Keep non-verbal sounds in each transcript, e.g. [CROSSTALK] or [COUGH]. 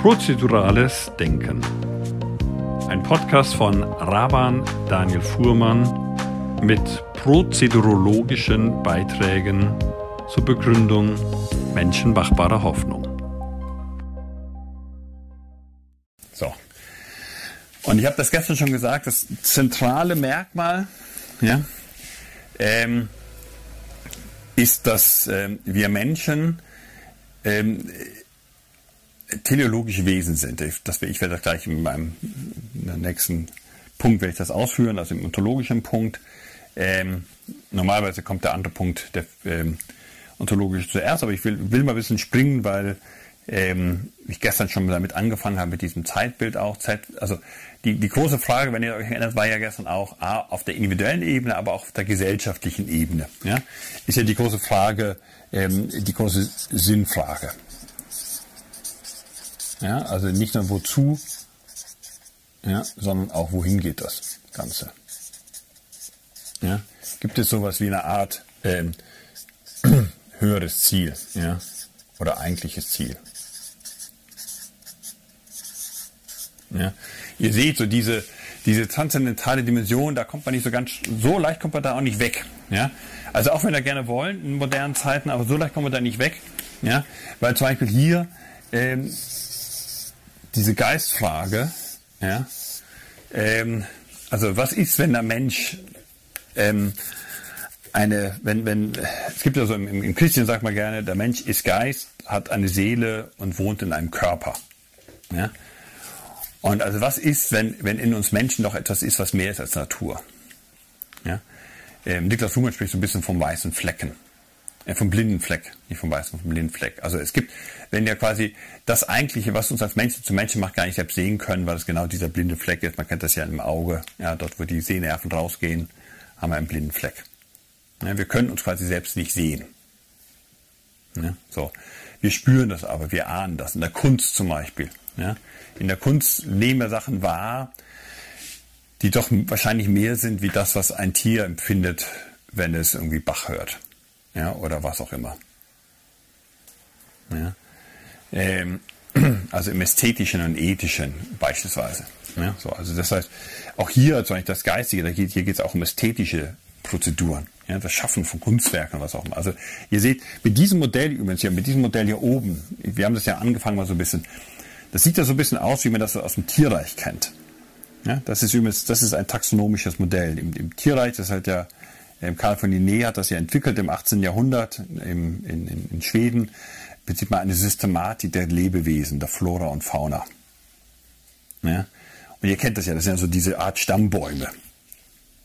Prozedurales Denken. Ein Podcast von Raban Daniel Fuhrmann mit prozedurologischen Beiträgen zur Begründung menschenmachbarer Hoffnung. So. Und ich habe das gestern schon gesagt, das zentrale Merkmal ja, ähm, ist, dass ähm, wir Menschen ähm, teleologische Wesen sind. Das, ich werde das gleich in meinem in nächsten Punkt werde ich das ausführen, also im ontologischen Punkt. Ähm, normalerweise kommt der andere Punkt, der ähm, ontologische zuerst, aber ich will, will mal ein bisschen springen, weil ähm, ich gestern schon damit angefangen habe mit diesem Zeitbild auch. Zeit, also die, die große Frage, wenn ihr euch erinnert, war ja gestern auch A, auf der individuellen Ebene, aber auch auf der gesellschaftlichen Ebene. Ja? Ist ja die große Frage, ähm, die große Sinnfrage. Ja, also nicht nur wozu, ja, sondern auch wohin geht das Ganze. Ja, gibt es sowas wie eine Art ähm, [CLEARS THROAT] höheres Ziel, ja, oder eigentliches Ziel? Ja, ihr seht so diese diese transzendentale Dimension, da kommt man nicht so ganz so leicht kommt man da auch nicht weg. Ja, also auch wenn wir gerne wollen in modernen Zeiten, aber so leicht kommen wir da nicht weg. Ja, weil zum Beispiel hier ähm, diese Geistfrage, ja, ähm, also was ist, wenn der Mensch ähm, eine, wenn, wenn, es gibt ja so im, im Christian sagt man gerne, der Mensch ist Geist, hat eine Seele und wohnt in einem Körper. Ja? Und also was ist, wenn, wenn in uns Menschen doch etwas ist, was mehr ist als Natur? Ja? Ähm, Niklas Luhmann spricht so ein bisschen vom weißen Flecken. Äh, vom blinden Fleck, nicht vom weißen, vom blinden Fleck. Also es gibt, wenn ja quasi das Eigentliche, was uns als Menschen zu Menschen macht, gar nicht selbst sehen können, weil es genau dieser blinde Fleck ist. Man kennt das ja im Auge, ja, dort wo die Sehnerven rausgehen, haben wir einen blinden Fleck. Ja, wir können uns quasi selbst nicht sehen. Ja, so. Wir spüren das aber, wir ahnen das. In der Kunst zum Beispiel. Ja. In der Kunst nehmen wir Sachen wahr, die doch wahrscheinlich mehr sind wie das, was ein Tier empfindet, wenn es irgendwie Bach hört ja, oder was auch immer. Ja. Ähm, [CLEARS THROAT] also im Ästhetischen und Ethischen beispielsweise. Ja, so, also das heißt, auch hier, also das Geistige, da geht, hier geht es auch um ästhetische Prozeduren, ja, das Schaffen von Kunstwerken was auch immer. Also ihr seht, mit diesem Modell übrigens hier, mit diesem Modell hier oben, wir haben das ja angefangen mal so ein bisschen, das sieht ja so ein bisschen aus, wie man das aus dem Tierreich kennt. Ja, das ist übrigens, das ist ein taxonomisches Modell. Im, im Tierreich, das ist halt ja ähm, Karl von Linné hat das ja entwickelt im 18. Jahrhundert im, in, in, in Schweden. Im Prinzip mal eine Systematik der Lebewesen, der Flora und Fauna. Ja? Und ihr kennt das ja, das sind ja so diese Art Stammbäume.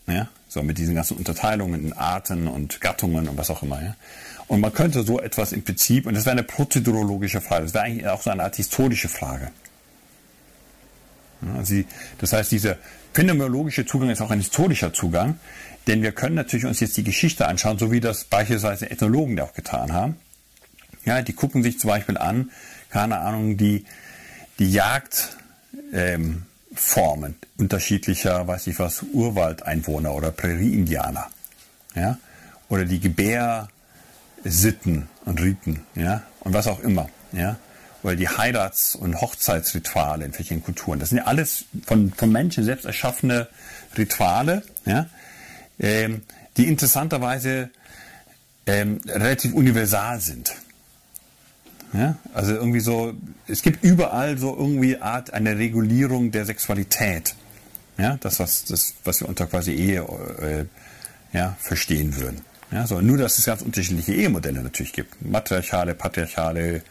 Ja? So mit diesen ganzen Unterteilungen in Arten und Gattungen und was auch immer. Ja? Und man könnte so etwas im Prinzip, und das wäre eine prozedurologische Frage, das wäre eigentlich auch so eine Art historische Frage. Ja, sie, das heißt, dieser phänomenologische Zugang ist auch ein historischer Zugang, denn wir können natürlich uns jetzt die Geschichte anschauen, so wie das beispielsweise Ethnologen auch getan haben. Ja, die gucken sich zum Beispiel an, keine Ahnung, die, die Jagdformen ähm, unterschiedlicher, weiß ich was, Urwaldeinwohner oder Prärie-Indianer. Ja, oder die Gebärsitten und Riten, ja, und was auch immer, ja, oder die Heirats- und Hochzeitsrituale in verschiedenen Kulturen. Das sind ja alles von, von Menschen selbst erschaffene Rituale, ja, ähm, die interessanterweise ähm, relativ universal sind. Ja? Also irgendwie so, es gibt überall so irgendwie Art eine Regulierung der Sexualität. Ja, das was das was wir unter quasi Ehe äh, ja, verstehen würden. Ja, so nur dass es ganz unterschiedliche Ehemodelle natürlich gibt, matriarchale, patriarchale,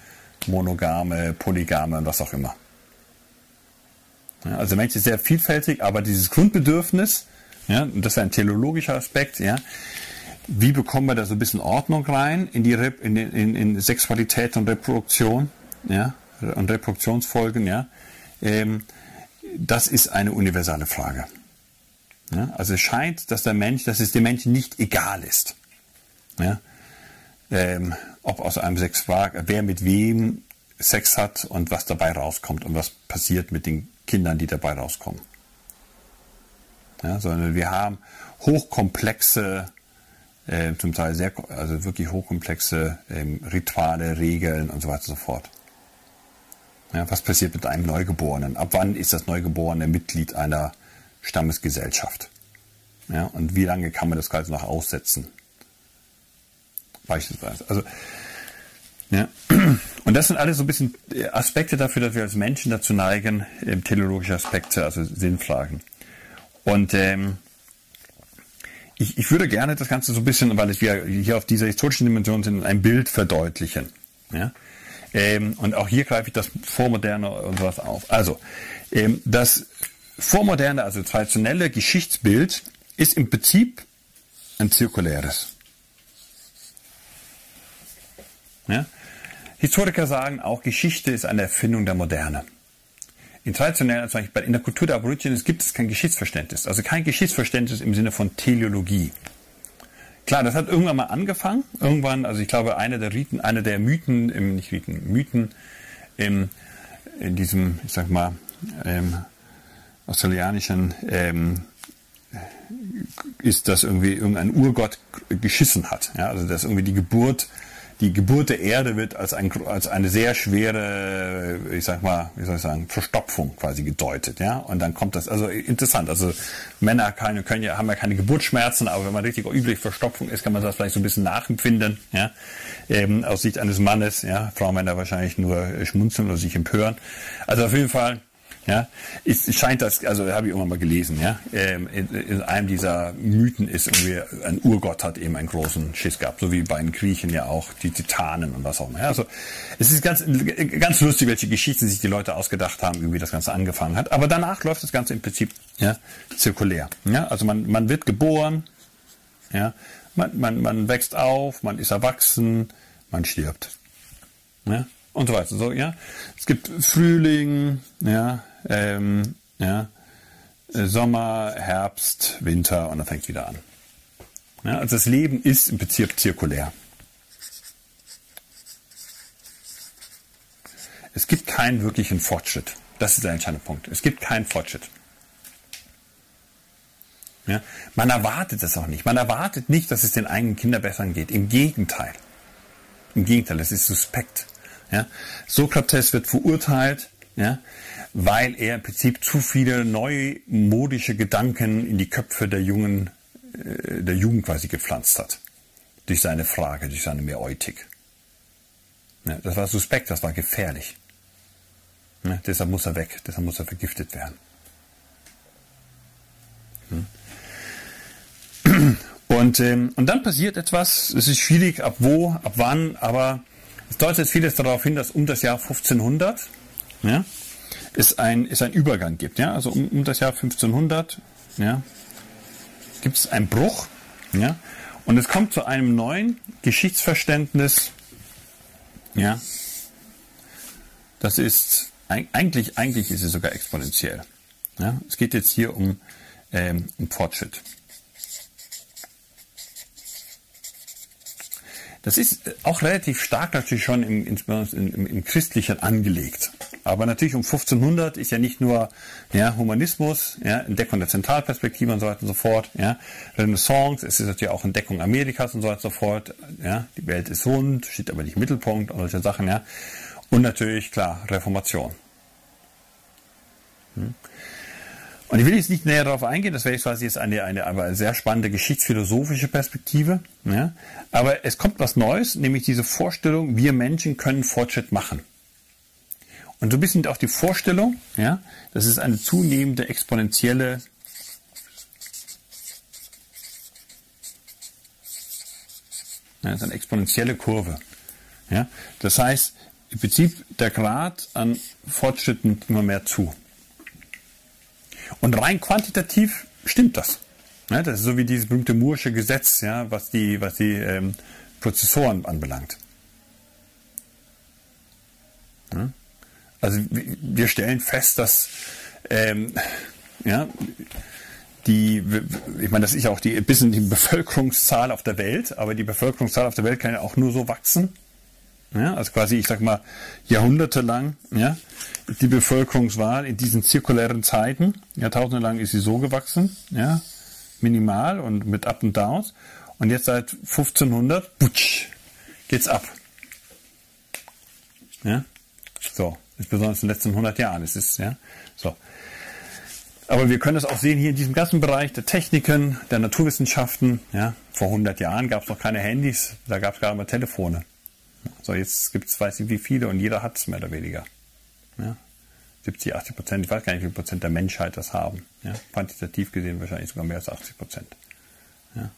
monogame, polygame und was auch immer. Ja, also Mensch ist sehr vielfältig, aber dieses Grundbedürfnis ja, das ist ein teleologischer Aspekt. Ja. Wie bekommen wir da so ein bisschen Ordnung rein in die in, in, in Sexualität und Reproduktion ja, und Reproduktionsfolgen? Ja. Ähm, das ist eine universale Frage. Ja, also es scheint, dass der Mensch, dass es dem Menschen nicht egal ist. Ja, ähm, ob aus einem Sexual, wer mit wem Sex hat und was dabei rauskommt und was passiert mit den Kindern, die dabei rauskommen ja, sondern wir haben hochkomplexe, äh, zum Teil sehr, also wirklich hochkomplexe ähm, Rituale, Regeln und so weiter und so fort. Ja, was passiert mit einem Neugeborenen? Ab wann ist das Neugeborene Mitglied einer Stammesgesellschaft? Ja, und wie lange kann man das Ganze noch aussetzen? Beispielsweise. Also, ja. Und das sind alles so ein bisschen Aspekte dafür, dass wir als Menschen dazu neigen, teleologische Aspekte, also Sinnfragen. Und ähm, ich, ich würde gerne das Ganze so ein bisschen, weil wir hier auf dieser historischen Dimension sind, ein Bild verdeutlichen. Ja? Ähm, und auch hier greife ich das Vormoderne und sowas auf. Also, ähm, das Vormoderne, also traditionelle Geschichtsbild, ist im Prinzip ein zirkuläres. Ja? Historiker sagen auch, Geschichte ist eine Erfindung der Moderne. In also in der Kultur der Aborigines gibt es kein Geschichtsverständnis. Also kein Geschichtsverständnis im Sinne von Teleologie. Klar, das hat irgendwann mal angefangen. Irgendwann, also ich glaube, einer der Riten, einer der Mythen, im, nicht Riten, Mythen im, in diesem, ich sag mal, ähm, australianischen ähm, ist, dass irgendwie irgendein Urgott geschissen hat. Ja, also dass irgendwie die Geburt die Geburt der Erde wird als, ein, als eine sehr schwere, ich sag mal, wie soll ich sagen, Verstopfung quasi gedeutet, ja. Und dann kommt das, also interessant, also Männer keine, können ja, haben ja keine Geburtsschmerzen, aber wenn man richtig üblich Verstopfung ist, kann man das vielleicht so ein bisschen nachempfinden, ja. Ähm, aus Sicht eines Mannes, ja. Frauen Männer wahrscheinlich nur schmunzeln oder sich empören. Also auf jeden Fall, ja, es scheint das, also habe ich irgendwann mal gelesen, ja, ähm, in, in, einem dieser Mythen ist irgendwie ein Urgott hat eben einen großen Schiss gehabt, so wie bei den Griechen ja auch die Titanen und was auch immer. Ja, also es ist ganz ganz lustig, welche Geschichten sich die Leute ausgedacht haben, wie das Ganze angefangen hat. Aber danach läuft das Ganze im Prinzip ja zirkulär. Ja, also man man wird geboren, ja, man man man wächst auf, man ist erwachsen, man stirbt, ja und so weiter. So ja, es gibt Frühling, ja ähm, ja, äh, Sommer, Herbst, Winter und dann fängt wieder an. Ja, also das Leben ist im Prinzip zirkulär. Es gibt keinen wirklichen Fortschritt. Das ist der entscheidende Punkt. Es gibt keinen Fortschritt. Ja, man erwartet es auch nicht. Man erwartet nicht, dass es den eigenen Kindern besser geht. Im Gegenteil. Im Gegenteil, es ist suspekt. Ja, Sokrates wird verurteilt, ja, weil er im Prinzip zu viele neumodische Gedanken in die Köpfe der jungen, äh, der Jugend quasi gepflanzt hat. Durch seine Frage, durch seine Meeutik. Ja, das war suspekt, das war gefährlich. Ja, deshalb muss er weg, deshalb muss er vergiftet werden. Hm. [CLEARS THROAT] Und, ähm, und dann passiert etwas, es ist schwierig, ab wo, ab wann, aber es deutet vieles darauf hin, dass um das Jahr 1500, ja, es ein, es ein Übergang gibt. Ja? Also um, um das Jahr 1500 ja, gibt es einen Bruch. Ja? Und es kommt zu einem neuen Geschichtsverständnis. Ja? Das ist eigentlich, eigentlich ist es sogar exponentiell. Ja? Es geht jetzt hier um, ähm, um Fortschritt. Das ist auch relativ stark natürlich schon im, im, im Christlichen angelegt. Aber natürlich um 1500 ist ja nicht nur ja, Humanismus, ja, Entdeckung der Zentralperspektive und so weiter und so fort, ja, Renaissance, es ist natürlich auch Entdeckung Amerikas und so weiter und so fort, ja, die Welt ist rund, steht aber nicht im Mittelpunkt und solche Sachen, ja. Und natürlich, klar, Reformation. Hm. Und ich will jetzt nicht näher darauf eingehen, das wäre quasi jetzt eine, eine, eine sehr spannende geschichtsphilosophische Perspektive. Ja? Aber es kommt was Neues, nämlich diese Vorstellung, wir Menschen können Fortschritt machen. Und so ein bisschen auch die Vorstellung, ja, das ist eine zunehmende exponentielle ja, das ist eine exponentielle Kurve. Ja? Das heißt, im Prinzip der Grad an Fortschritt nimmt immer mehr zu. Und rein quantitativ stimmt das. Ja, das ist so wie dieses berühmte Moore'sche Gesetz, ja, was die, was die ähm, Prozessoren anbelangt. Ja? Also wir stellen fest, dass ähm, ja, die, ich meine, das ist ja auch die, ein bisschen die Bevölkerungszahl auf der Welt, aber die Bevölkerungszahl auf der Welt kann ja auch nur so wachsen. Ja, also quasi, ich sag mal, jahrhundertelang, ja, die Bevölkerungswahl in diesen zirkulären Zeiten, Jahrtausende lang ist sie so gewachsen, ja, minimal und mit Up und Downs. Und jetzt seit 1500, putsch, geht's ab. Ja, so. Besonders in den letzten 100 Jahren. Es ist, ja, so. Aber wir können es auch sehen hier in diesem ganzen Bereich der Techniken, der Naturwissenschaften. Ja, vor 100 Jahren gab es noch keine Handys, da gab es gerade mal Telefone. So, jetzt gibt es, weiß ich wie viele und jeder hat es mehr oder weniger. Ja, 70, 80 Prozent, ich weiß gar nicht, wie viel Prozent der Menschheit das haben. Ja, quantitativ gesehen wahrscheinlich sogar mehr als 80 Prozent. Ja.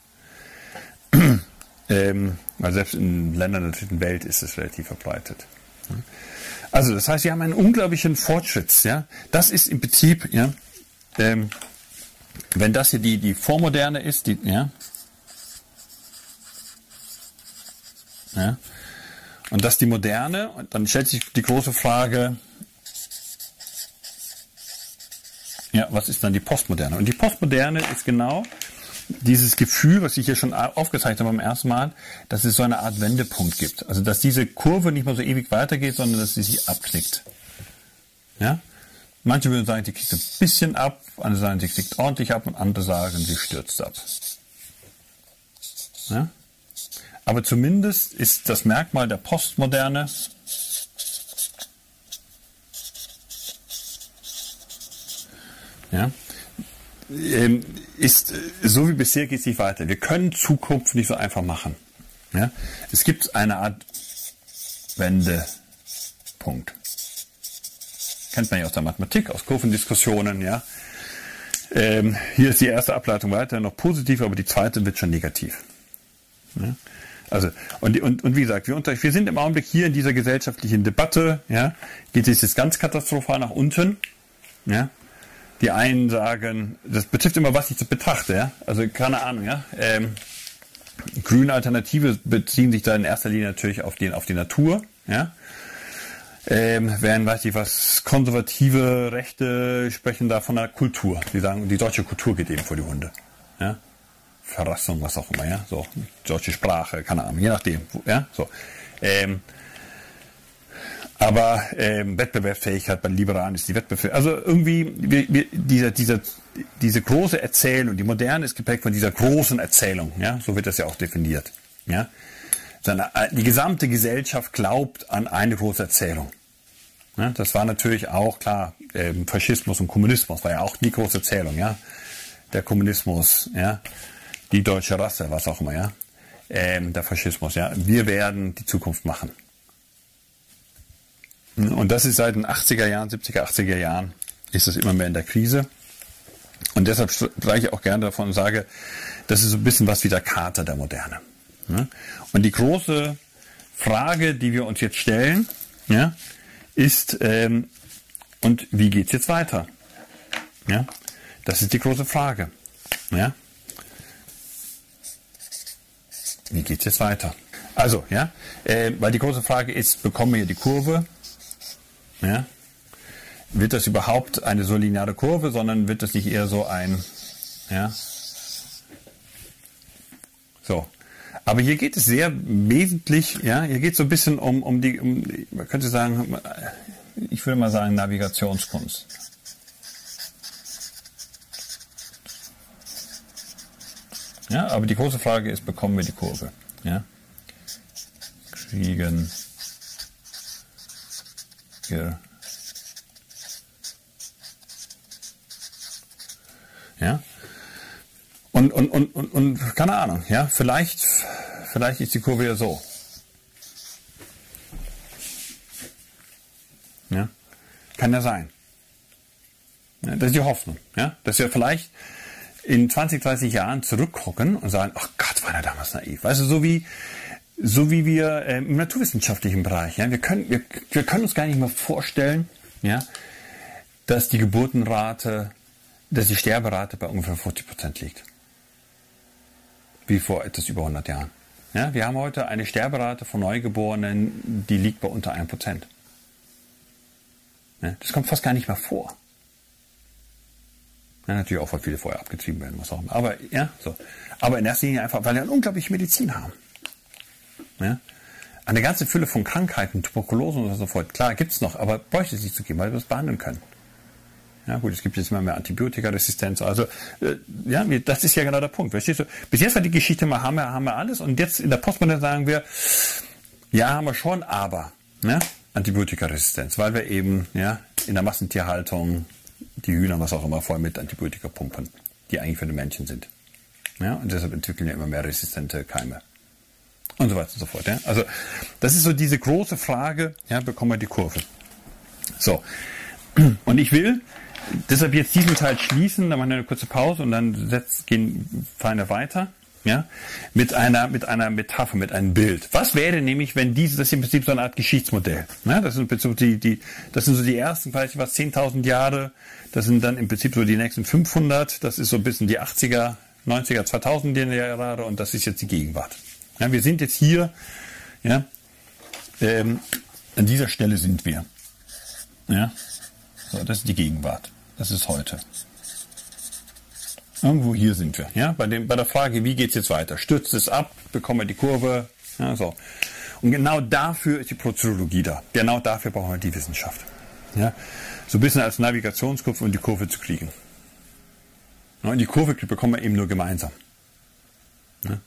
[CLEARS THROAT] ähm, also selbst in Ländern der dritten Welt ist es relativ verbreitet. Also das heißt, wir haben einen unglaublichen Fortschritt. Ja? Das ist im Prinzip, ja, ähm, wenn das hier die, die Vormoderne ist, die, ja, ja, und das die Moderne, dann stellt sich die große Frage, ja, was ist dann die Postmoderne? Und die Postmoderne ist genau dieses Gefühl, was ich hier schon aufgezeigt habe beim ersten Mal, dass es so eine Art Wendepunkt gibt. Also dass diese Kurve nicht mehr so ewig weitergeht, sondern dass sie sich abknickt. Ja? Manche würden sagen, die kickt ein bisschen ab, andere sagen, sie kickt ordentlich ab und andere sagen, sie stürzt ab. Ja? Aber zumindest ist das Merkmal der Postmoderne, ja, ähm, ist äh, so wie bisher geht es nicht weiter. Wir können Zukunft nicht so einfach machen. Ja? Es gibt eine Art Wendepunkt. Kennt man ja aus der Mathematik, aus Kurvendiskussionen. Ja? Ähm, hier ist die erste Ableitung weiter noch positiv, aber die zweite wird schon negativ. Ja? Also, und, und, und wie gesagt, wir, unter, wir sind im Augenblick hier in dieser gesellschaftlichen Debatte, ja, geht es jetzt ganz katastrophal nach unten, ja, die einen sagen, das betrifft immer, was ich betrachte, ja. Also keine Ahnung, ja. Ähm, grüne Alternative beziehen sich da in erster Linie natürlich auf die, auf die Natur, ja. Ähm, während, weiß ich was, konservative Rechte sprechen da von der Kultur. Die sagen, die deutsche Kultur geht eben vor die Hunde. Ja? Verrassung, was auch immer, ja. So, deutsche Sprache, keine Ahnung, je nachdem. Ja, so. Ähm, aber ähm, Wettbewerbsfähigkeit bei Liberalen ist die Wettbewerb. Also irgendwie wir, wir, dieser, dieser, diese große Erzählung, die moderne ist geprägt von dieser großen Erzählung. Ja, so wird das ja auch definiert. Ja, äh, die gesamte Gesellschaft glaubt an eine große Erzählung. Ja, das war natürlich auch klar. Ähm, Faschismus und Kommunismus war ja auch die große Erzählung. Ja, der Kommunismus. Ja, die deutsche Rasse, was auch immer. Ja, ähm, der Faschismus. Ja, wir werden die Zukunft machen. Und das ist seit den 80er Jahren, 70er, 80er Jahren, ist das immer mehr in der Krise. Und deshalb spreche ich auch gerne davon und sage, das ist so ein bisschen was wie der Kater der Moderne. Und die große Frage, die wir uns jetzt stellen, ja, ist, ähm, und wie geht's jetzt weiter? Ja, das ist die große Frage. Ja, wie geht's jetzt weiter? Also, ja, äh, weil die große Frage ist, bekommen wir die Kurve ja? Wird das überhaupt eine so lineare Kurve, sondern wird das nicht eher so ein, ja? So. Aber hier geht es sehr wesentlich, ja, hier geht es so ein bisschen um, um die, um, man könnte sagen, ich würde mal sagen, Navigationskunst. Ja, aber die große Frage ist, bekommen wir die Kurve? Ja? Kriegen hier. Ja. Und, und, und, und, und keine Ahnung, ja, vielleicht, vielleicht ist die Kurve ja so. Ja. Kann ja sein. Ja, das ist die Hoffnung, ja, dass wir vielleicht in 20, 30 Jahren zurückgucken und sagen, ach Gott, war der damals naiv. Weißt du, so wie, so wie wir äh, im naturwissenschaftlichen Bereich. Ja, wir, können, wir, wir können uns gar nicht mehr vorstellen, ja, dass die Geburtenrate, dass die Sterberate bei ungefähr 40 Prozent liegt. Wie vor etwas über 100 Jahren. Ja, wir haben heute eine Sterberate von Neugeborenen, die liegt bei unter 1 Prozent. Ja, das kommt fast gar nicht mehr vor. Ja, natürlich auch, weil viele vorher abgetrieben werden, was auch immer. Aber, ja, so. Aber in erster Linie einfach, weil wir eine unglaubliche Medizin haben. Ja? Eine ganze Fülle von Krankheiten, Tuberkulose und so fort. Klar, gibt es noch, aber bräuchte es nicht zu geben, weil wir es behandeln können. Ja gut, es gibt jetzt immer mehr Antibiotikaresistenz. Also äh, ja, das ist ja genau der Punkt. Verstehst du? Bis jetzt war die Geschichte mal, haben wir, haben wir alles und jetzt in der Postmoderne sagen wir, ja, haben wir schon, aber. Ne? Antibiotikaresistenz, weil wir eben ja, in der Massentierhaltung die Hühner, was auch immer, voll mit Antibiotika pumpen, die eigentlich für den Menschen sind. Ja, und deshalb entwickeln ja immer mehr resistente Keime. Und so weiter und so fort. Ja. Also das ist so diese große Frage, ja, bekommen wir die Kurve. So. Und ich will deshalb jetzt diesen Teil schließen, dann machen wir eine kurze Pause und dann setz, gehen, fahren weiter. Ja, mit einer, mit einer Metapher, mit einem Bild. Was wäre nämlich, wenn diese, das ist im Prinzip so eine Art Geschichtsmodell. Ja, das sind so die, die, das sind so die ersten, vielleicht was, 10.000 Jahre. Das sind dann im Prinzip so die nächsten 500. Das ist so ein bisschen die 80er, 90er, 2000er Jahre und das ist jetzt die Gegenwart. Ja, wir sind jetzt hier, ja, ähm, an dieser Stelle sind wir. Ja, so, das ist die Gegenwart. Das ist heute. Irgendwo hier sind wir. Ja? Bei, dem, bei der Frage, wie geht es jetzt weiter? Stürzt es ab? Bekommen wir die Kurve? Ja, so. Und genau dafür ist die Prozedurologie da. Genau dafür brauchen wir die Wissenschaft. Ja? So ein bisschen als Navigationskurve, um die Kurve zu kriegen. Und die Kurve bekommen wir eben nur gemeinsam. Ja?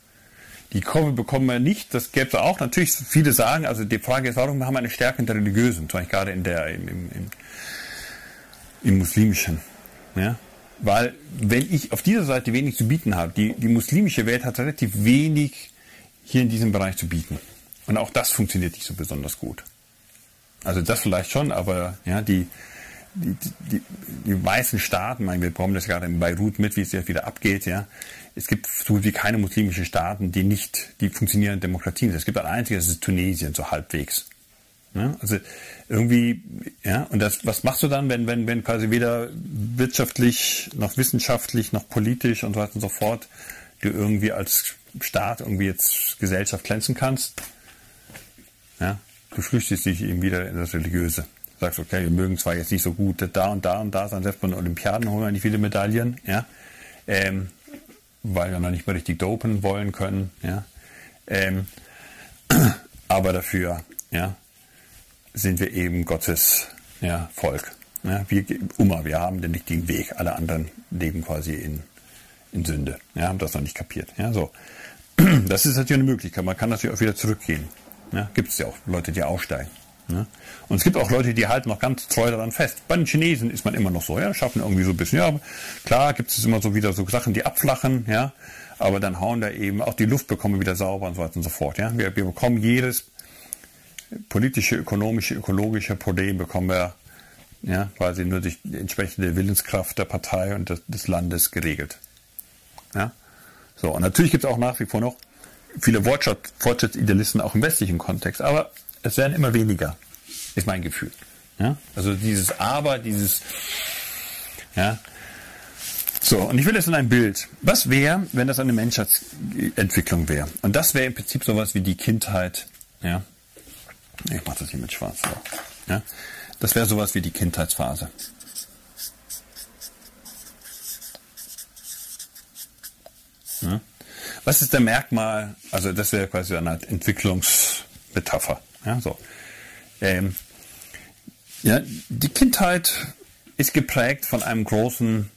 Die Kurve bekommen wir nicht, das gäbe es auch. Natürlich, viele sagen, also die Frage ist, warum haben wir eine Stärke in der Religiösen, zum Beispiel gerade in der, im, im, im, im Muslimischen. Ja? Weil wenn ich auf dieser Seite wenig zu bieten habe, die, die muslimische Welt hat relativ wenig hier in diesem Bereich zu bieten. Und auch das funktioniert nicht so besonders gut. Also das vielleicht schon, aber ja, die, die, die, die meisten Staaten, meine, wir bekommen das gerade in Beirut mit, wie es jetzt wieder abgeht, ja. Es gibt so wie keine muslimischen Staaten, die nicht die funktionierenden Demokratien sind. Es gibt ein einziges, das ist Tunesien, so halbwegs. Ja, also irgendwie, ja, und das, was machst du dann, wenn, wenn, wenn quasi weder wirtschaftlich noch wissenschaftlich noch politisch und so weiter und so fort du irgendwie als Staat irgendwie jetzt Gesellschaft glänzen kannst? Ja, du flüchtest dich eben wieder in das Religiöse. Sagst, okay, wir mögen zwar jetzt nicht so gut da und da und da sein, selbst bei den Olympiaden holen wir nicht viele Medaillen, ja, ähm, weil wir noch nicht mehr richtig dopen wollen können, ja, ähm, [CLEARS THROAT] aber dafür, ja, sind wir eben Gottes ja, Volk. Ja, wir, Umma, wir haben den richtigen Weg. Alle anderen leben quasi in, in Sünde. Ja, haben das noch nicht kapiert. Ja, so. [CLEARS THROAT] Das ist natürlich eine Möglichkeit. Man kann natürlich auch wieder zurückgehen. Ja, gibt es ja auch Leute, die aussteigen. Ja. Und es gibt auch Leute, die halten noch ganz treu daran fest. Bei den Chinesen ist man immer noch so, ja, schaffen irgendwie so ein bisschen. Ja, klar gibt es immer so wieder so Sachen, die abflachen, ja, aber dann hauen da eben auch die Luft bekommen wieder sauber und so weiter und so fort. Ja. Wir, wir bekommen jedes politische, ökonomische, ökologische Problem bekommen wir ja, quasi nur durch die entsprechende Willenskraft der Partei und des, des Landes geregelt. Ja? So, und natürlich gibt es auch nach wie vor noch viele Fortschrittsidealisten auch im westlichen Kontext, aber es werden immer weniger, ist mein Gefühl. Ja? Also dieses Aber, dieses, ja, so, und ich will jetzt in ein Bild. Was wäre, wenn das eine Menschheitsentwicklung wäre? Und das wäre im Prinzip sowas wie die Kindheit, ja, ich mache das hier mit schwarz. So. Ja? Das wäre sowas wie die Kindheitsphase. Ja? Was ist der Merkmal? Also das wäre quasi eine Art Entwicklungsmetapher. Ja, so. Ähm, ja, die Kindheit ist geprägt von einem großen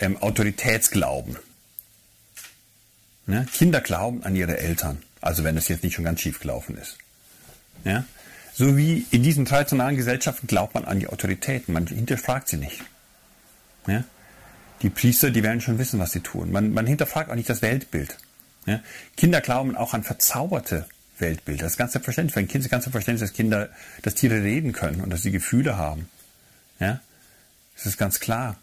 ähm, Autoritätsglauben. Ja, Kinder glauben an ihre Eltern, also wenn es jetzt nicht schon ganz schief gelaufen ist. Ja? So wie in diesen traditionellen Gesellschaften glaubt man an die Autoritäten. Man hinterfragt sie nicht. Ja? Die Priester, die werden schon wissen, was sie tun. Man, man hinterfragt auch nicht das Weltbild. Ja? Kinder glauben auch an verzauberte Weltbilder. Das ist ganz selbstverständlich. Für ein Kind ist ganz selbstverständlich, dass Kinder, dass Tiere reden können und dass sie Gefühle haben. Ja? Das ist ganz klar.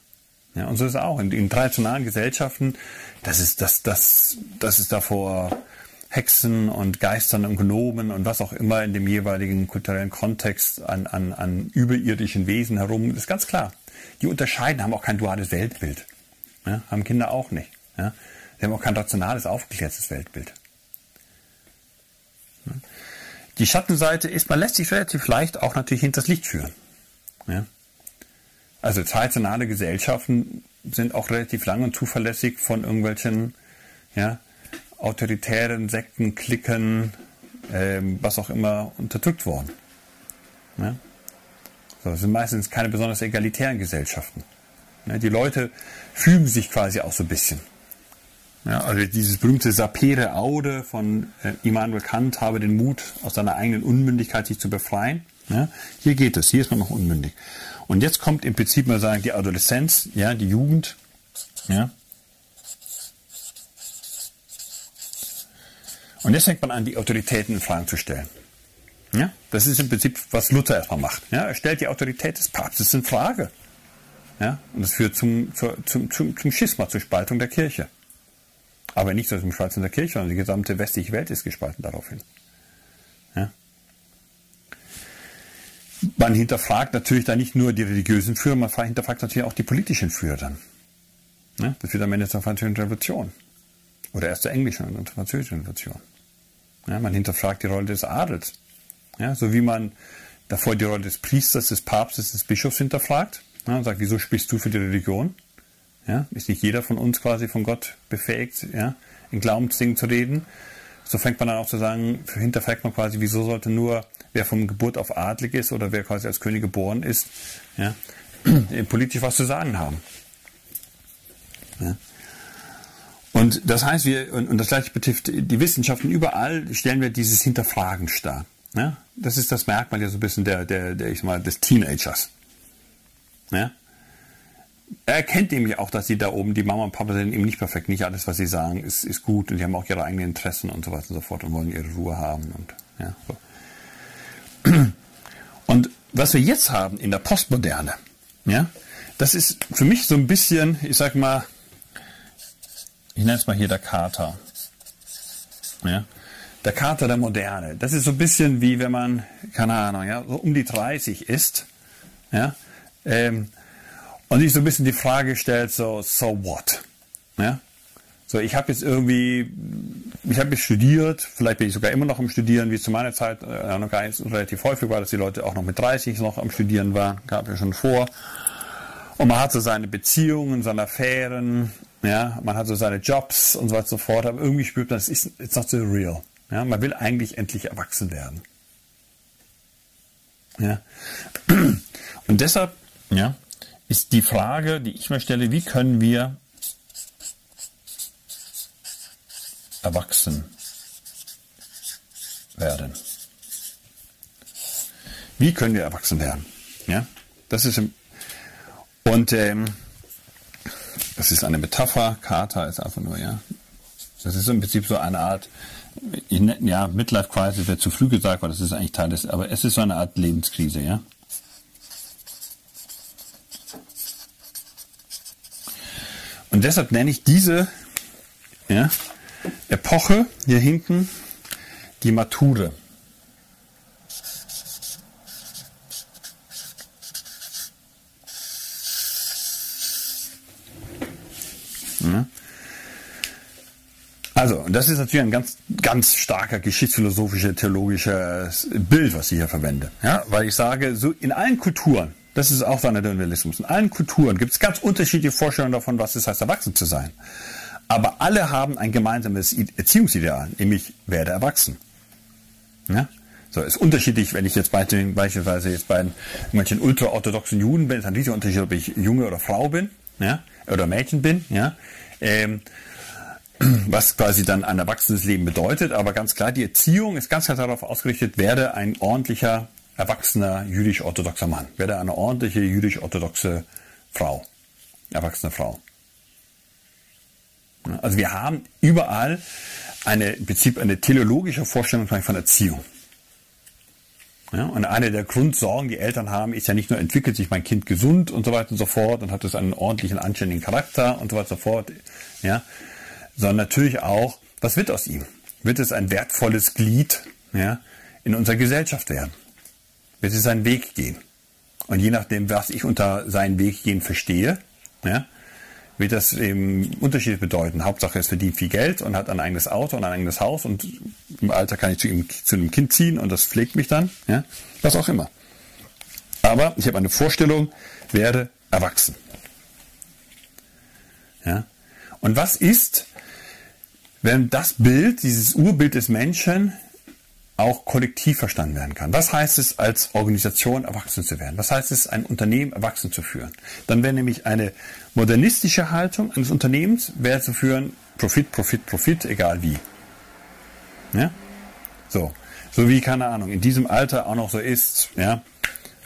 Ja, und so ist es auch. In, in traditionellen Gesellschaften, das ist, das, das, das ist davor Hexen und Geistern und Gnomen und was auch immer in dem jeweiligen kulturellen Kontext an, an, an überirdischen Wesen herum, ist ganz klar. Die unterscheiden, haben auch kein duales Weltbild. Ja, haben Kinder auch nicht. Ja. Sie haben auch kein rationales, aufgeklärtes Weltbild. Die Schattenseite ist, man lässt sich relativ leicht auch natürlich hinters Licht führen. Ja. Also traditionelle Gesellschaften sind auch relativ lang und zuverlässig von irgendwelchen ja, autoritären Sekten, Klicken, ähm, was auch immer, unterdrückt worden. Ja? So, das sind meistens keine besonders egalitären Gesellschaften. Ja, die Leute fügen sich quasi auch so ein bisschen. Ja, also dieses berühmte Sapere Aude von äh, Immanuel Kant habe den Mut, aus seiner eigenen Unmündigkeit sich zu befreien. Ja? Hier geht es, hier ist man noch unmündig. Und jetzt kommt im Prinzip mal sagen, die Adoleszenz, ja, die Jugend, ja. Und jetzt fängt man an, die Autoritäten in Fragen zu stellen. Ja? Das ist im Prinzip, was Luther erstmal macht. Ja? Er stellt die Autorität des Papstes in Frage. Ja? Und das führt zum, zum, zum, zum Schisma, zur Spaltung der Kirche. Aber nicht nur zum Spaltung der Kirche, sondern die gesamte westliche Welt ist gespalten daraufhin. Ja? Man hinterfragt natürlich dann nicht nur die religiösen Führer, man hinterfragt natürlich auch die politischen Führer dann. Ja? Das führt am Ende zur französischen Revolution. Oder erst zur englischen und französischen Revolution. Ja, man hinterfragt die Rolle des Adels. Ja, so wie man davor die Rolle des Priesters, des Papstes, des Bischofs hinterfragt. Ja, und sagt, wieso sprichst du für die Religion? Ja, ist nicht jeder von uns quasi von Gott befähigt, ja, in Glaubensdingen zu reden? So fängt man dann auch zu sagen, hinterfragt man quasi, wieso sollte nur, wer von Geburt auf adlig ist oder wer quasi als König geboren ist, ja, [CLEARS THROAT] politisch was zu sagen haben. Ja. Und das heißt, wir, und, und das gleiche betrifft die Wissenschaften, überall stellen wir dieses Hinterfragen dar. Ja? Das ist das Merkmal ja so ein bisschen der, der, der ich sag mal, des Teenagers. Ja? Er erkennt nämlich auch, dass sie da oben, die Mama und Papa sind eben nicht perfekt, nicht alles, was sie sagen, ist, ist gut und die haben auch ihre eigenen Interessen und so weiter und so fort und wollen ihre Ruhe haben. Und, ja, so. und was wir jetzt haben in der Postmoderne, ja, das ist für mich so ein bisschen, ich sag mal, ich nenne es mal hier der Kater. Ja? Der Kater der Moderne. Das ist so ein bisschen wie wenn man, keine Ahnung, ja, so um die 30 ist. Ja? Ähm, und sich so ein bisschen die Frage stellt, so, so what? Ja? So, ich habe jetzt irgendwie, ich habe jetzt studiert, vielleicht bin ich sogar immer noch am Studieren, wie zu meiner Zeit äh, noch gar nicht relativ häufig war, dass die Leute auch noch mit 30 noch am Studieren waren, gab ja schon vor. Und man hat so seine Beziehungen, seine Affären, ja, man hat so seine Jobs und so weiter und so fort, aber irgendwie spürt man, es ist it's not so real. Ja, man will eigentlich endlich erwachsen werden. Ja. Und deshalb ja, ist die Frage, die ich mir stelle, wie können wir erwachsen werden? Wie können wir erwachsen werden? Ja, das ist und ähm, das ist eine Metapher. Kater ist einfach nur, ja. Das ist im Prinzip so eine Art, ja, Midlife Crisis wird zu früh gesagt, weil das ist eigentlich Teil des, aber es ist so eine Art Lebenskrise, ja. Und deshalb nenne ich diese ja, Epoche hier hinten die Mature. Also, das ist natürlich ein ganz, ganz starker geschichtsphilosophischer, theologischer Bild, was ich hier verwende. Ja, weil ich sage, so in allen Kulturen, das ist auch Dualismus, in allen Kulturen gibt es ganz unterschiedliche Vorstellungen davon, was es heißt, erwachsen zu sein. Aber alle haben ein gemeinsames Erziehungsideal, nämlich werde erwachsen. Ja? So, ist unterschiedlich, wenn ich jetzt beispielsweise jetzt bei manchen ultraorthodoxen Juden bin, ist ein riesiger Unterschied, ob ich Junge oder Frau bin, ja, oder Mädchen bin, ja. Ähm, [CLEARS THROAT] was quasi dann ein erwachsenes Leben bedeutet. Aber ganz klar, die Erziehung ist ganz klar darauf ausgerichtet, werde ein ordentlicher, erwachsener, jüdisch-orthodoxer Mann. Werde eine ordentliche, jüdisch-orthodoxe Frau. Erwachsene Frau. Also wir haben überall eine, im Prinzip eine teleologische Vorstellung von Erziehung. Ja, und eine der Grundsorgen, die Eltern haben, ist ja nicht nur, entwickelt sich mein Kind gesund und so weiter und so fort und hat es einen ordentlichen, anständigen Charakter und so weiter und so fort, ja, sondern natürlich auch, was wird aus ihm? Wird es ein wertvolles Glied ja, in unserer Gesellschaft werden? Wird es seinen Weg gehen? Und je nachdem, was ich unter seinen Weg gehen verstehe, ja, wird das eben Unterschiede bedeuten. Hauptsache, es verdient viel Geld und hat ein eigenes Auto und ein eigenes Haus und im Alter kann ich zu, ihm, zu einem Kind ziehen und das pflegt mich dann, ja, was auch immer. Aber ich habe eine Vorstellung, werde erwachsen. Ja. Und was ist, wenn das Bild, dieses Urbild des Menschen auch kollektiv verstanden werden kann. Was heißt es, als Organisation erwachsen zu werden? Was heißt es, ein Unternehmen erwachsen zu führen? Dann wäre nämlich eine modernistische Haltung eines Unternehmens, wäre zu führen, Profit, Profit, Profit, egal wie. Ja? So. So wie, keine Ahnung, in diesem Alter auch noch so ist, ja,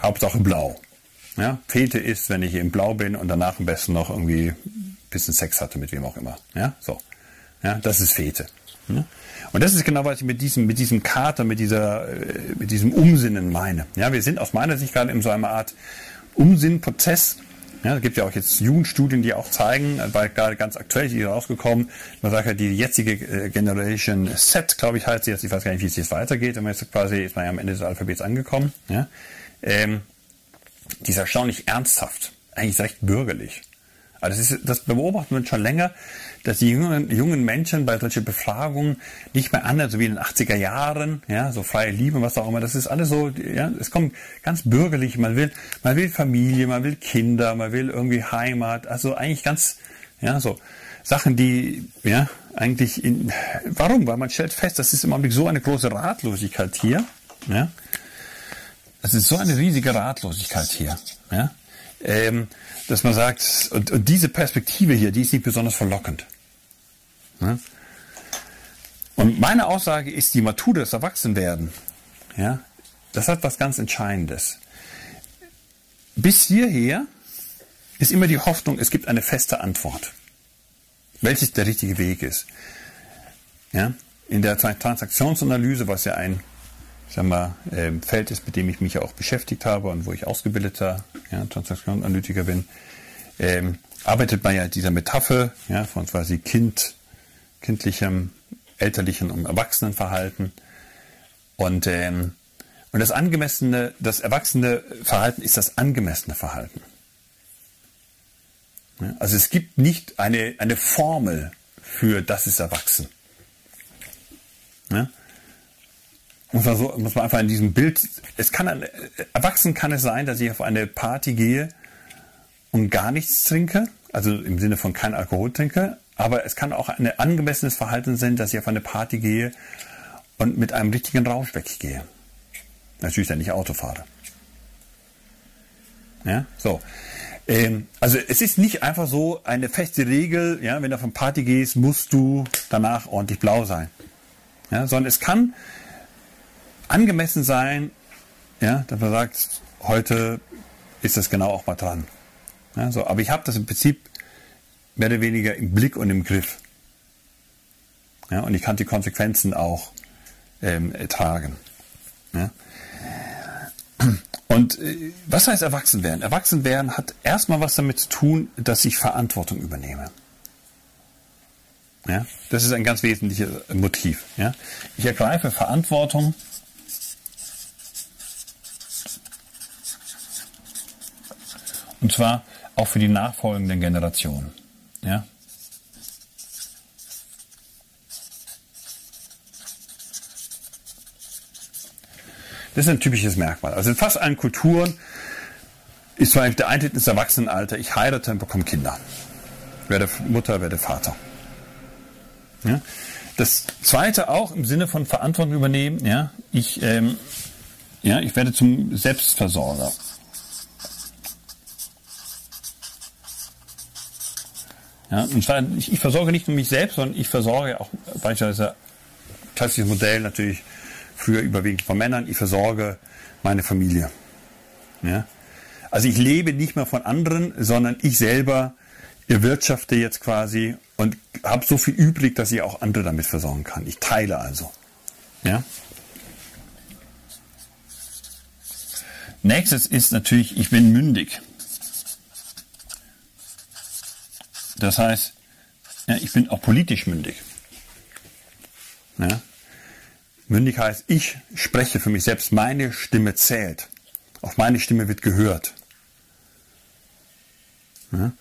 Hauptsache blau. Ja, Fete ist, wenn ich im Blau bin und danach am besten noch irgendwie ein bisschen Sex hatte mit wem auch immer. Ja, so. Ja, das ist Fete. Ja? Und das ist genau, was ich mit diesem, mit diesem Kater, mit dieser, äh, mit diesem Umsinnen meine. Ja, wir sind aus meiner Sicht gerade in so einer Art Umsinnprozess. Ja, es gibt ja auch jetzt Jugendstudien, die auch zeigen, weil gerade ganz aktuell hier rausgekommen, man sagt ja, die jetzige äh, Generation Set, glaube ich, heißt sie jetzt, ich weiß gar nicht, wie es jetzt weitergeht, und jetzt quasi ist man ja am Ende des Alphabets angekommen. Ja, ähm, die ist erstaunlich ernsthaft, eigentlich recht bürgerlich. Also das, ist, das beobachtet man schon länger, dass die jungen, jungen Menschen bei solchen Befragungen nicht mehr anders, so wie in den 80er Jahren, ja, so freie Liebe, was auch immer, das ist alles so, ja, es kommt ganz bürgerlich, man will, man will Familie, man will Kinder, man will irgendwie Heimat, also eigentlich ganz, ja, so Sachen, die, ja, eigentlich in, warum? Weil man stellt fest, das ist im Augenblick so eine große Ratlosigkeit hier, ja, es ist so eine riesige Ratlosigkeit hier, ja, ähm, dass man sagt, und, und diese Perspektive hier, die ist nicht besonders verlockend. Ja? Und meine Aussage ist, die Matur des Erwachsenwerden, ja, das hat was ganz Entscheidendes. Bis hierher ist immer die Hoffnung, es gibt eine feste Antwort, welches der richtige Weg ist. Ja? In der Transaktionsanalyse, was ja ein sag mal, ähm, Feld ist, mit dem ich mich ja auch beschäftigt habe und wo ich ausgebildeter ja, Transaktionsanalytiker bin, ähm, arbeitet man ja dieser Metapher ja, von quasi Kind, kindlichem, elterlichen und Erwachsenenverhalten. Und, ähm, und das angemessene, das erwachsene Verhalten ist das angemessene Verhalten. Ja, also es gibt nicht eine, eine Formel für das ist erwachsen. Ja? Muss man, so, muss man einfach in diesem Bild, es kann, erwachsen kann es sein, dass ich auf eine Party gehe und gar nichts trinke, also im Sinne von kein Alkohol trinke, aber es kann auch ein angemessenes Verhalten sein, dass ich auf eine Party gehe und mit einem richtigen Rausch weggehe. Natürlich dann nicht Auto fahre. Ja, so. Ähm, also es ist nicht einfach so eine feste Regel, ja, wenn du auf eine Party gehst, musst du danach ordentlich blau sein. Ja, sondern es kann angemessen sein, ja, dass man sagt, heute ist das genau auch mal dran. Ja, so, aber ich habe das im Prinzip mehr oder weniger im Blick und im Griff. Ja, und ich kann die Konsequenzen auch ähm, tragen. Ja. Und äh, was heißt erwachsen werden? Erwachsen werden hat erstmal was damit zu tun, dass ich Verantwortung übernehme. Ja, das ist ein ganz wesentliches Motiv. Ja. Ich ergreife Verantwortung Und zwar auch für die nachfolgenden Generationen. Ja? Das ist ein typisches Merkmal. Also in fast allen Kulturen ist zwar der Eintritt ins Erwachsenenalter, ich heirate und bekomme Kinder. Werde Mutter, werde Vater. Ja? Das zweite auch im Sinne von Verantwortung übernehmen, ja, ich, ähm, ja, ich werde zum Selbstversorger. Ja, und zwar, ich, ich versorge nicht nur mich selbst, sondern ich versorge auch beispielsweise klassisches Modell natürlich früher überwiegend von Männern, ich versorge meine Familie. Ja? Also ich lebe nicht mehr von anderen, sondern ich selber erwirtschafte jetzt quasi und habe so viel übrig, dass ich auch andere damit versorgen kann. Ich teile also. Ja? Nächstes ist natürlich, ich bin mündig. Das heißt, ja, ich bin auch politisch mündig. Ja? Mündig heißt, ich spreche für mich selbst, meine Stimme zählt. Auch meine Stimme wird gehört. Ja?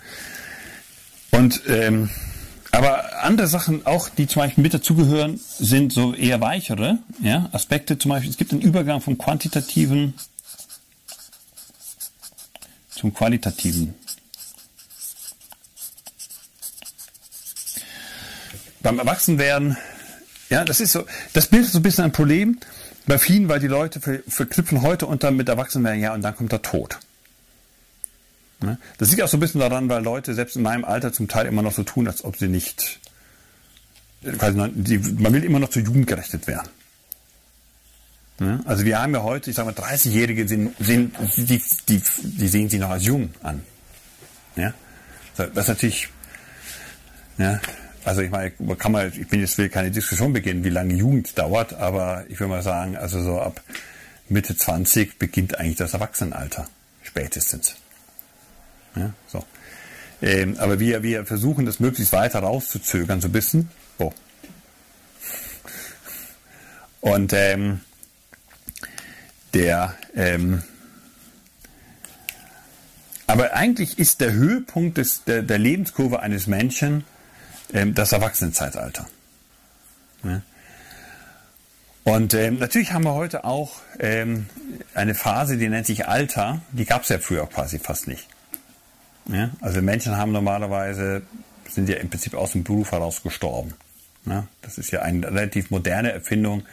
Und ähm, aber andere Sachen auch, die zum Beispiel mit dazugehören, sind so eher weichere ja, Aspekte. Zum Beispiel, es gibt einen Übergang vom quantitativen zum qualitativen. Beim Erwachsenwerden, ja, das ist so, das bildet so ein bisschen ein Problem bei vielen, weil die Leute verknüpfen heute unter mit Erwachsenwerden, ja, und dann kommt der Tod. Ne? Das liegt auch so ein bisschen daran, weil Leute selbst in meinem Alter zum Teil immer noch so tun, als ob sie nicht, man will immer noch zur Jugend gerechnet werden. Also wir haben ja heute, ich sage mal, 30-Jährige sind, sind die, die, die sehen sich noch als jung an. Ja? Das ist natürlich, ja, also ich meine, kann man, ich bin jetzt will keine Diskussion beginnen, wie lange Jugend dauert, aber ich würde mal sagen, also so ab Mitte 20 beginnt eigentlich das Erwachsenenalter, spätestens. Ja, so. Ähm, aber wir, wir versuchen das möglichst weiter rauszuzögern, so ein bisschen. Oh. Und ähm, der, ähm, aber eigentlich ist der Höhepunkt des, der, der Lebenskurve eines Menschen das Erwachsenenzeitalter. Und ähm, natürlich haben wir heute auch ähm, eine Phase, die nennt sich Alter. Die gab es ja früher quasi fast nicht. Ja? Also Menschen haben normalerweise, sind ja im Prinzip aus dem Beruf heraus gestorben. Ja? Das ist ja eine relativ moderne Erfindung.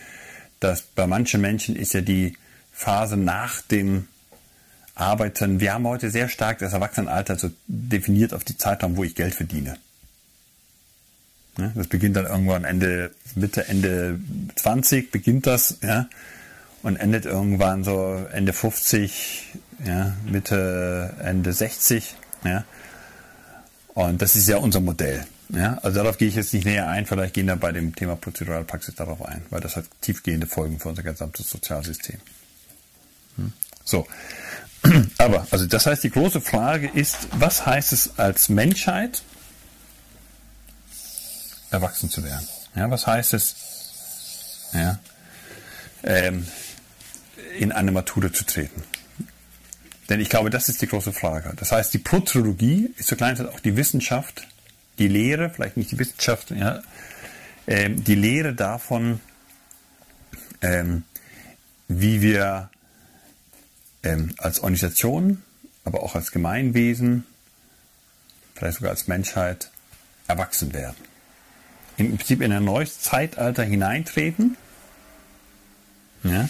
Dass bei manchen Menschen ist ja die Phase nach dem Arbeiten, wir haben heute sehr stark das Erwachsenenalter so definiert auf die Zeitraum, wo ich Geld verdiene. Das beginnt dann irgendwann Ende, Mitte, Ende 20 beginnt das, ja, und endet irgendwann so Ende 50, ja, Mitte, Ende 60, ja. Und das ist ja unser Modell. Ja, also darauf gehe ich jetzt nicht näher ein, vielleicht gehen wir bei dem Thema Prozeduralpraxis darauf ein, weil das hat tiefgehende Folgen für unser gesamtes Sozialsystem. Hm? So. [CLEARS THROAT] Aber, also das heißt, die große Frage ist, was heißt es als Menschheit, erwachsen zu werden. Ja, was heißt es, ja, ähm, in eine Matura zu treten? Denn ich glaube, das ist die große Frage. Das heißt, die Protrologie ist zur kleinen Zeit auch die Wissenschaft, die Lehre, vielleicht nicht die Wissenschaft, ja, ähm, die Lehre davon, ähm, wie wir ähm, als Organisation, aber auch als Gemeinwesen, vielleicht sogar als Menschheit erwachsen werden im Prinzip in ein neues Zeitalter hineintreten, ja,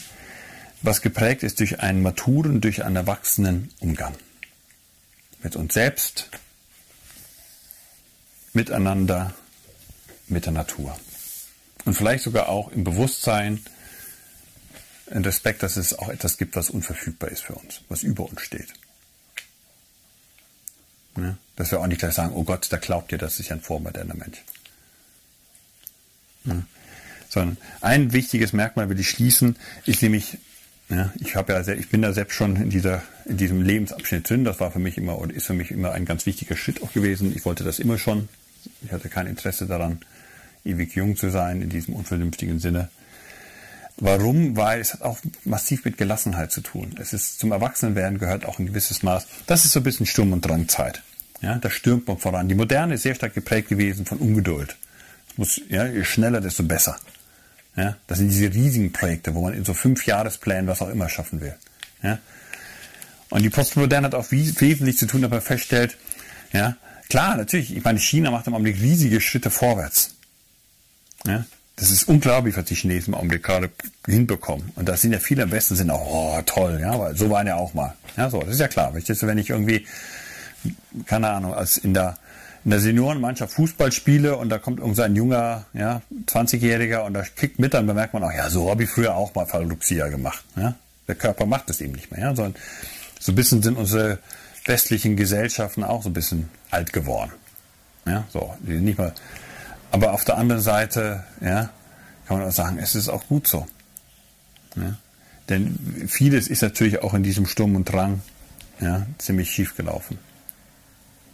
was geprägt ist durch einen maturen, durch einen erwachsenen Umgang mit uns selbst, miteinander, mit der Natur. Und vielleicht sogar auch im Bewusstsein, im Respekt, dass es auch etwas gibt, was unverfügbar ist für uns, was über uns steht. Ja, dass wir auch nicht gleich sagen, oh Gott, da glaubt ihr, das ist ein vormoderner Mensch. Ja. Sondern ein wichtiges Merkmal will ich schließen, ist nämlich, ja, ich habe ja, ich bin da selbst schon in dieser, in diesem Lebensabschnitt drin. Das war für mich immer und ist für mich immer ein ganz wichtiger Schritt auch gewesen. Ich wollte das immer schon. Ich hatte kein Interesse daran, ewig jung zu sein in diesem unvernünftigen Sinne. Warum? Weil es hat auch massiv mit Gelassenheit zu tun. Es ist zum Erwachsenwerden gehört auch ein gewisses Maß. Das ist so ein bisschen Sturm- und Drangzeit. Ja, da stürmt man voran. Die Moderne ist sehr stark geprägt gewesen von Ungeduld muss, ja, je schneller, desto besser. Ja, das sind diese riesigen Projekte, wo man in so fünf Jahresplänen was auch immer schaffen will. Ja. Und die Postmoderne hat auch wesentlich zu tun, dass man feststellt, ja, klar, natürlich, ich meine, China macht im Augenblick riesige Schritte vorwärts. Ja, das ist unglaublich, was die Chinesen im Augenblick gerade hinbekommen. Und da sind ja viele am besten sind auch, oh, toll, ja, weil so waren ja auch mal. Ja, so, das ist ja klar. Wenn ich irgendwie, keine Ahnung, als in der, in der Seniorenmannschaft Fußball spiele und da kommt irgend so ein junger, ja, 20-Jähriger und da kickt mit, dann bemerkt man auch, ja, so habe ich früher auch mal Fallluxia gemacht. Ja? Der Körper macht das eben nicht mehr. Ja? So ein bisschen sind unsere westlichen Gesellschaften auch so ein bisschen alt geworden. Ja, so, nicht mal. Aber auf der anderen Seite, ja, kann man auch sagen, es ist auch gut so. Ja? Denn vieles ist natürlich auch in diesem Sturm und Drang ja, ziemlich schief gelaufen.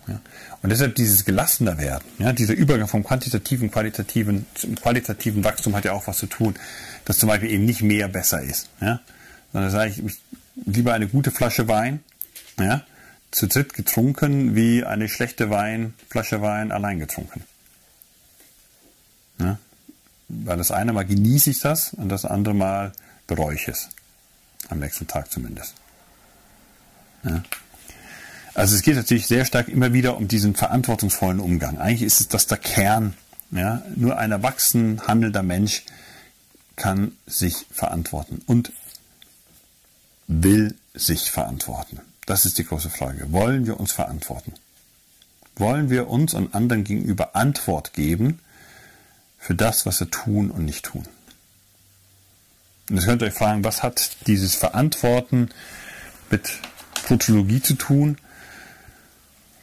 Ja. Und deshalb dieses gelassener werden, ja, dieser Übergang vom quantitativen, qualitativen zum qualitativen Wachstum hat ja auch was zu tun, dass zum Beispiel eben nicht mehr besser ist. Ja. Sondern sage ich, lieber eine gute Flasche Wein, ja, zu dritt getrunken, wie eine schlechte Wein, Flasche Wein allein getrunken. Ja. Weil das eine Mal genieße ich das und das andere Mal bereue ich es. Am nächsten Tag zumindest. Ja. Also es geht natürlich sehr stark immer wieder um diesen verantwortungsvollen Umgang. Eigentlich ist es das der Kern. Ja? Nur ein erwachsen handelnder Mensch kann sich verantworten und will sich verantworten. Das ist die große Frage. Wollen wir uns verantworten? Wollen wir uns und anderen gegenüber Antwort geben für das, was wir tun und nicht tun? Und jetzt könnt ihr euch fragen, was hat dieses Verantworten mit Prozedurologie zu tun?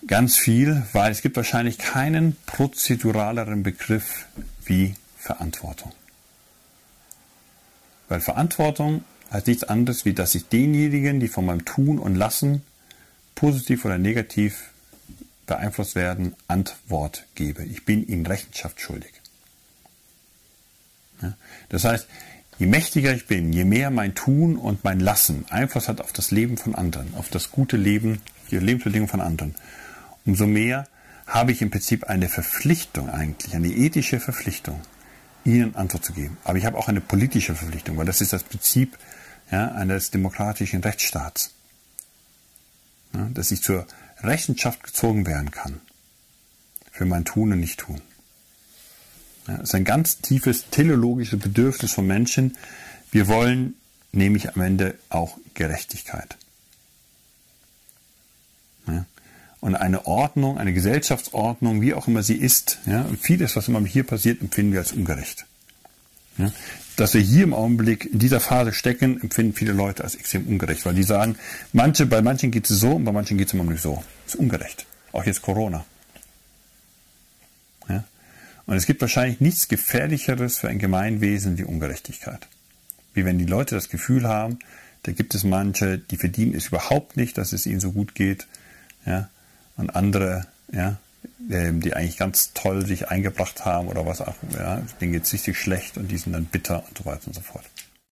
Ganz viel, weil es gibt wahrscheinlich keinen prozeduraleren Begriff wie Verantwortung. Weil Verantwortung heißt nichts anderes, wie dass ich denjenigen, die von meinem Tun und Lassen positiv oder negativ beeinflusst werden, Antwort gebe. Ich bin ihnen Rechenschaft schuldig. Das heißt, je mächtiger ich bin, je mehr mein Tun und mein Lassen Einfluss hat auf das Leben von anderen, auf das gute Leben, die Lebensbedingungen von anderen, umso mehr habe ich im Prinzip eine Verpflichtung eigentlich, eine ethische Verpflichtung, ihnen Antwort zu geben. Aber ich habe auch eine politische Verpflichtung, weil das ist das Prinzip ja, eines demokratischen Rechtsstaats. Ja, dass ich zur Rechenschaft gezogen werden kann für mein Tun und Nicht-Tun. Ja, das ist ein ganz tiefes teleologisches Bedürfnis von Menschen. Wir wollen nämlich am Ende auch Gerechtigkeit. Ja, und eine Ordnung, eine Gesellschaftsordnung, wie auch immer sie ist, ja, vieles, was immer hier passiert, empfinden wir als ungerecht. Ja, dass wir hier im Augenblick in dieser Phase stecken, empfinden viele Leute als extrem ungerecht, weil die sagen, manche, bei manchen geht es so und bei manchen geht es immer nicht so. Das ist ungerecht. Auch jetzt Corona. Ja? Und es gibt wahrscheinlich nichts Gefährlicheres für ein Gemeinwesen wie Ungerechtigkeit. Wie wenn die Leute das Gefühl haben, da gibt es manche, die verdienen es überhaupt nicht, dass es ihnen so gut geht. Ja? Und andere, ja, ähm, die eigentlich ganz toll sich eingebracht haben oder was auch, ja, denen geht es richtig schlecht und die sind dann bitter und so weiter und so fort.